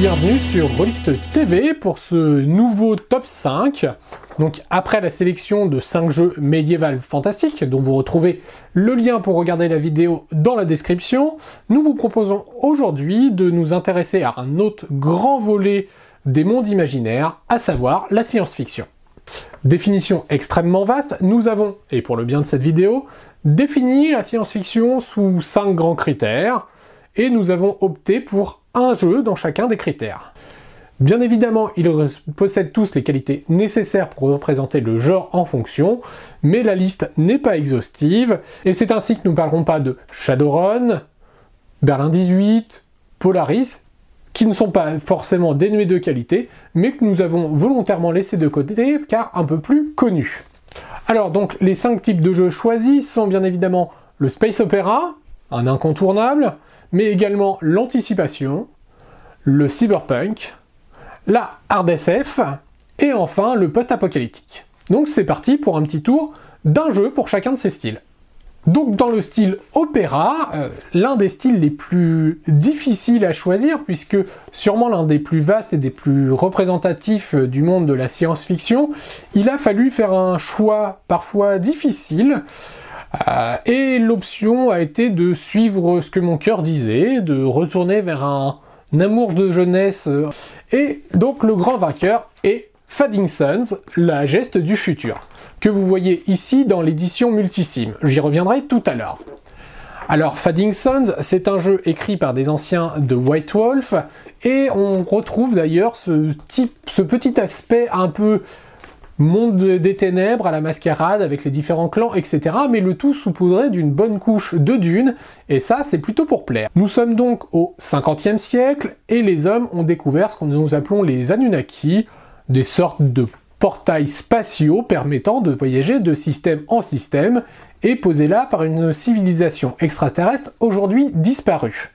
bienvenue sur Rollist TV pour ce nouveau top 5. Donc après la sélection de 5 jeux médiévals fantastiques, dont vous retrouvez le lien pour regarder la vidéo dans la description, nous vous proposons aujourd'hui de nous intéresser à un autre grand volet des mondes imaginaires, à savoir la science-fiction. Définition extrêmement vaste, nous avons, et pour le bien de cette vidéo, défini la science-fiction sous 5 grands critères, et nous avons opté pour un jeu dans chacun des critères. Bien évidemment, ils possèdent tous les qualités nécessaires pour représenter le genre en fonction, mais la liste n'est pas exhaustive, et c'est ainsi que nous ne parlerons pas de Shadowrun, Berlin 18, Polaris, qui ne sont pas forcément dénués de qualité, mais que nous avons volontairement laissé de côté car un peu plus connus. Alors donc les 5 types de jeux choisis sont bien évidemment le Space Opera, un incontournable, mais également l'anticipation, le cyberpunk, la hard SF, et enfin le post-apocalyptique. Donc c'est parti pour un petit tour d'un jeu pour chacun de ces styles. Donc dans le style opéra, euh, l'un des styles les plus difficiles à choisir, puisque sûrement l'un des plus vastes et des plus représentatifs euh, du monde de la science-fiction, il a fallu faire un choix parfois difficile, euh, et l'option a été de suivre ce que mon cœur disait, de retourner vers un, amour de jeunesse. Et donc le grand vainqueur est Fading Sons, la geste du futur, que vous voyez ici dans l'édition multisime. J'y reviendrai tout à l'heure. Alors Fading Sons, c'est un jeu écrit par des anciens de White Wolf, et on retrouve d'ailleurs ce, ce petit aspect un peu monde des ténèbres à la mascarade avec les différents clans, etc. Mais le tout saupoudré d'une bonne couche de dunes, et ça c'est plutôt pour plaire. Nous sommes donc au 50e siècle, et les hommes ont découvert ce que nous appelons les Anunnaki, des sortes de portails spatiaux permettant de voyager de système en système, et posés là par une civilisation extraterrestre aujourd'hui disparue.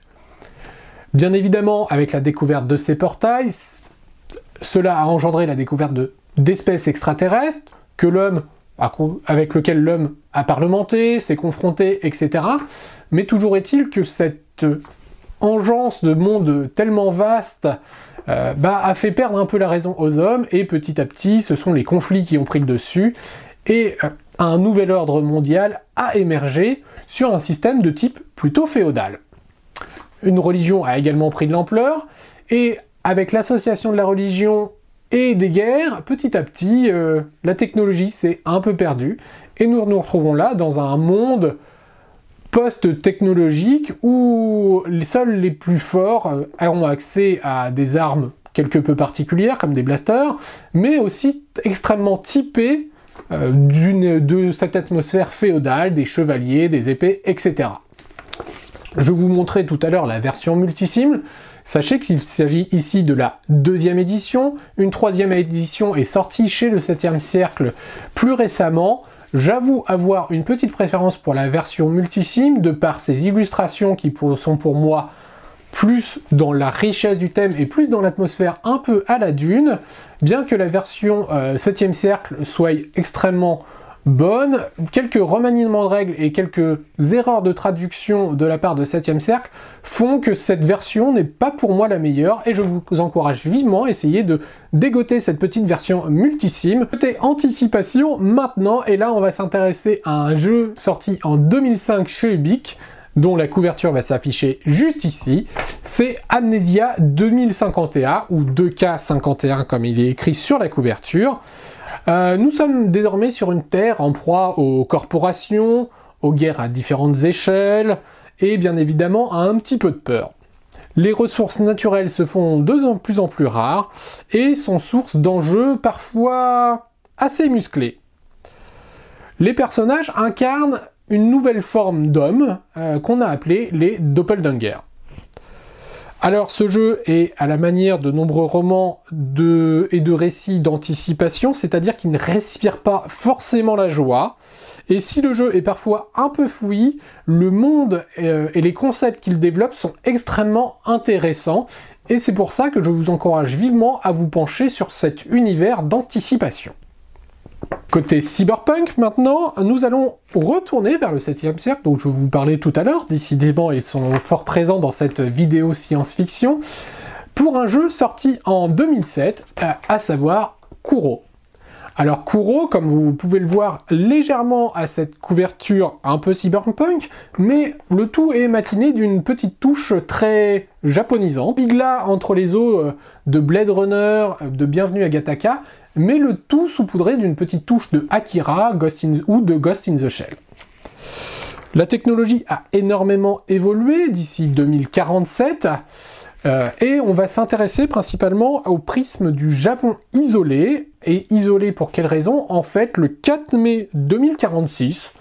Bien évidemment, avec la découverte de ces portails, cela a engendré la découverte de d'espèces extraterrestres que l'homme avec lequel l'homme a parlementé, s'est confronté, etc. Mais toujours est-il que cette engeance de monde tellement vaste euh, bah, a fait perdre un peu la raison aux hommes, et petit à petit, ce sont les conflits qui ont pris le dessus, et euh, un nouvel ordre mondial a émergé sur un système de type plutôt féodal. Une religion a également pris de l'ampleur, et avec l'association de la religion et des guerres, petit à petit, euh, la technologie s'est un peu perdue, et nous nous retrouvons là dans un monde post-technologique où les seuls les plus forts euh, ont accès à des armes quelque peu particulières, comme des blasters, mais aussi extrêmement typées euh, de cette atmosphère féodale, des chevaliers, des épées, etc. Je vous montrais tout à l'heure la version multisim, Sachez qu'il s'agit ici de la deuxième édition. Une troisième édition est sortie chez le 7 siècle plus récemment. J'avoue avoir une petite préférence pour la version multisim de par ses illustrations qui sont pour moi plus dans la richesse du thème et plus dans l'atmosphère un peu à la dune, bien que la version 7 euh, cercle soit extrêmement bonne. Quelques remaniements de règles et quelques erreurs de traduction de la part de 7ème cercle font que cette version n'est pas pour moi la meilleure et je vous encourage vivement à essayer de dégoter cette petite version multisim. Côté anticipation maintenant, et là on va s'intéresser à un jeu sorti en 2005 chez Ubique dont la couverture va s'afficher juste ici, c'est Amnesia 2051 ou 2K51 comme il est écrit sur la couverture. Euh, nous sommes désormais sur une terre en proie aux corporations, aux guerres à différentes échelles, et bien évidemment à un petit peu de peur. Les ressources naturelles se font de plus en plus rares et sont source d'enjeux parfois assez musclés. Les personnages incarnent une nouvelle forme d'homme euh, qu'on a appelé les doppelganger. Alors ce jeu est à la manière de nombreux romans et de récits d'anticipation, c'est-à-dire qu'il ne respire pas forcément la joie. Et si le jeu est parfois un peu fouillis, le monde euh, et les concepts qu'il développe sont extrêmement intéressants. Et c'est pour ça que je vous encourage vivement à vous pencher sur cet univers d'anticipation. Côté cyberpunk maintenant, nous allons retourner vers le 7e siècle dont je vous parlais tout à l'heure. Décidément, ils sont fort présents dans cette vidéo science-fiction. pour un jeu sorti en 2007, à savoir Kuro. Alors Kuro, comme vous pouvez le voir légèrement à cette couverture un peu cyberpunk, mais le tout est matiné d'une petite touche très japonisante. Là entre les eaux euh, de Blade Runner, de Bienvenue à Gataka, mais le tout saupoudré d'une petite touche de Akira Ghost ou de Ghost in the Shell. La technologie a énormément évolué d'ici 2047, euh, et on va s'intéresser principalement au prisme du Japon isolé. Et isolé pour quelle raison? En fait, le 4 mai 2046,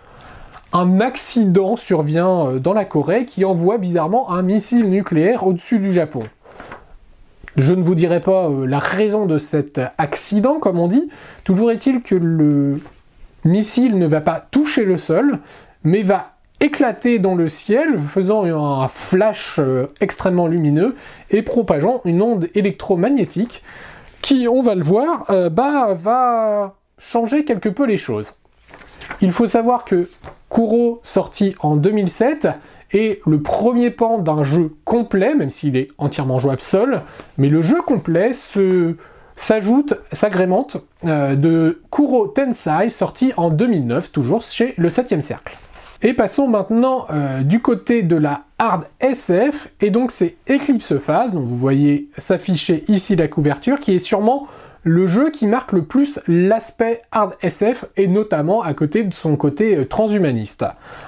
un accident survient euh, dans la Corée qui envoie bizarrement un missile nucléaire au-dessus du Japon. Je ne vous dirai pas euh, la raison de cet accident, comme on dit. Toujours est-il que le missile ne va pas toucher le sol, mais va éclater dans le ciel, faisant un flash euh, extrêmement lumineux et propageant une onde électromagnétique qui, on va le voir, euh, bah, va changer quelque peu les choses. Il faut savoir que Kuro, sorti en 2007, est le premier pan d'un jeu complet, même s'il est entièrement jouable seul, mais le jeu complet s'ajoute, s'agrémente euh, de Kuro Tensai, sorti en 2009, toujours chez le 7ème cercle. Et passons maintenant euh, du côté de la hard SF, et donc c'est Eclipse Phase, dont vous voyez s'afficher ici la couverture, qui est sûrement le jeu qui marque le plus l'aspect hard SF, et notamment à côté de son côté euh, transhumaniste.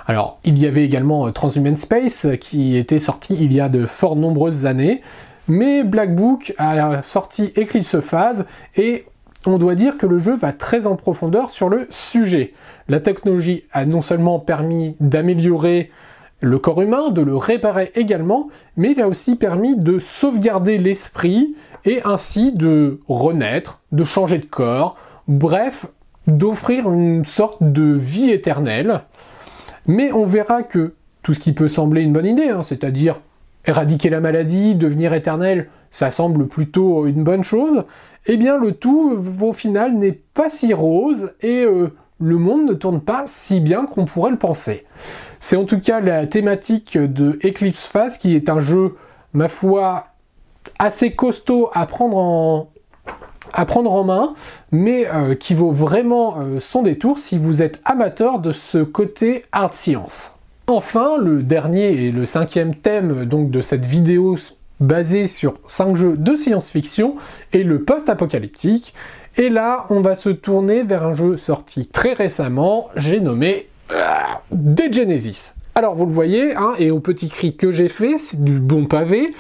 Alors, il y avait également euh, Transhuman Space, qui était sorti il y a de fort nombreuses années, mais Black Book a sorti Eclipse Phase, et on doit dire que le jeu va très en profondeur sur le sujet. La technologie a non seulement permis d'améliorer le corps humain, de le réparer également, mais il a aussi permis de sauvegarder l'esprit et ainsi de renaître, de changer de corps, bref, d'offrir une sorte de vie éternelle. Mais on verra que tout ce qui peut sembler une bonne idée, hein, c'est-à-dire éradiquer la maladie, devenir éternel, ça semble plutôt une bonne chose, eh bien le tout au final n'est pas si rose et euh, le monde ne tourne pas si bien qu'on pourrait le penser. C'est en tout cas la thématique de Eclipse Phase qui est un jeu, ma foi, assez costaud à prendre en, à en main, mais euh, qui vaut vraiment euh, son détour si vous êtes amateur de ce côté hard science. Enfin, le dernier et le cinquième thème de cette vidéo basée sur 5 jeux de science-fiction est le post-apocalyptique. Et là, on va se tourner vers un jeu sorti très récemment, j'ai nommé euh, Dead Genesis. Alors vous le voyez, hein, et au petit cri que j'ai fait, c'est du bon pavé,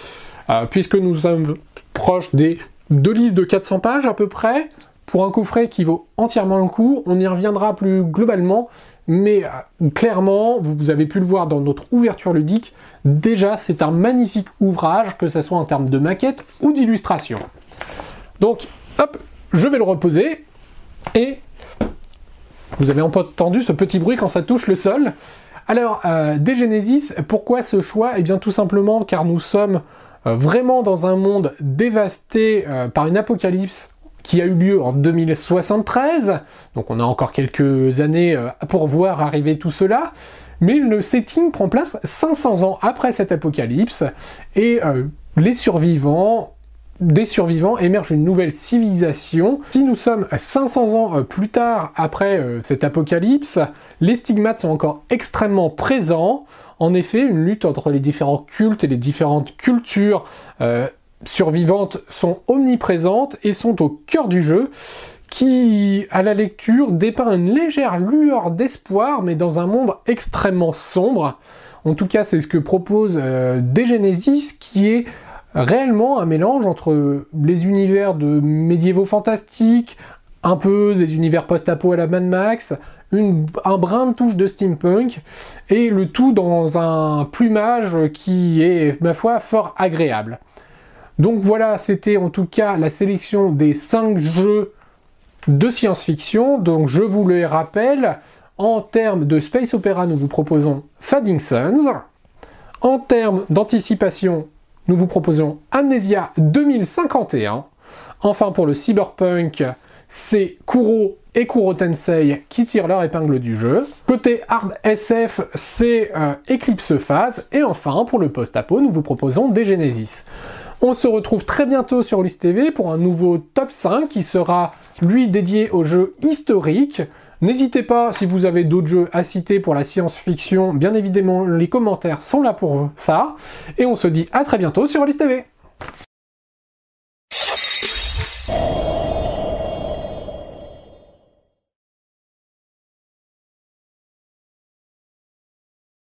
euh, puisque nous sommes proches des deux livres de 400 pages à peu près, pour un coffret qui vaut entièrement le coup. On y reviendra plus globalement, mais euh, clairement, vous avez pu le voir dans notre ouverture ludique, déjà c'est un magnifique ouvrage, que ce soit en termes de maquette ou d'illustration. Donc, hop, je vais le reposer, et vous avez entendu ce petit bruit quand ça touche le sol. Alors, euh, pourquoi ce choix? Eh bien tout simplement car nous sommes euh, vraiment dans un monde dévasté euh, par une apocalypse qui a eu lieu en 2073, donc on a encore quelques années euh, pour voir arriver tout cela, mais le setting prend place 500 ans après cette apocalypse, et les survivants des survivants émerge une nouvelle civilisation. Si nous sommes 500 ans plus tard après cette apocalypse, les stigmates sont encore extrêmement présents. En effet, une lutte entre les différents cultes et les différentes cultures euh, survivantes sont omniprésentes et sont au cœur du jeu, qui, à la lecture, dépeint une légère lueur d'espoir, mais dans un monde extrêmement sombre. En tout cas, c'est ce que propose euh, Degenesis, qui est réellement un mélange entre les univers de médiévaux fantastiques, un peu des univers post-apo à la Mad Max, un brin de touche de steampunk, et le tout dans un plumage qui est, ma foi, fort agréable. Donc voilà, c'était en tout cas la sélection des 5 jeux de science-fiction. Donc je vous les rappelle, en termes de space opéra, nous vous proposons Fading Suns. En termes d'anticipation, nous vous proposons Amnesia 2051. Enfin pour le cyberpunk, c'est Kuro et Kuro Tensei qui tirent leur épingle du jeu. Côté hard SF, c'est euh, Eclipse Phase. Et enfin, pour le post-apo, nous vous proposons des Genesis. On se retrouve très bientôt sur Ulysse TV pour un nouveau top 5 qui sera lui dédié aux jeux historiques. N'hésitez pas, si vous avez d'autres jeux à citer pour la science-fiction, bien évidemment les commentaires sont là pour ça. Et on se dit à très bientôt sur Ulysse TV.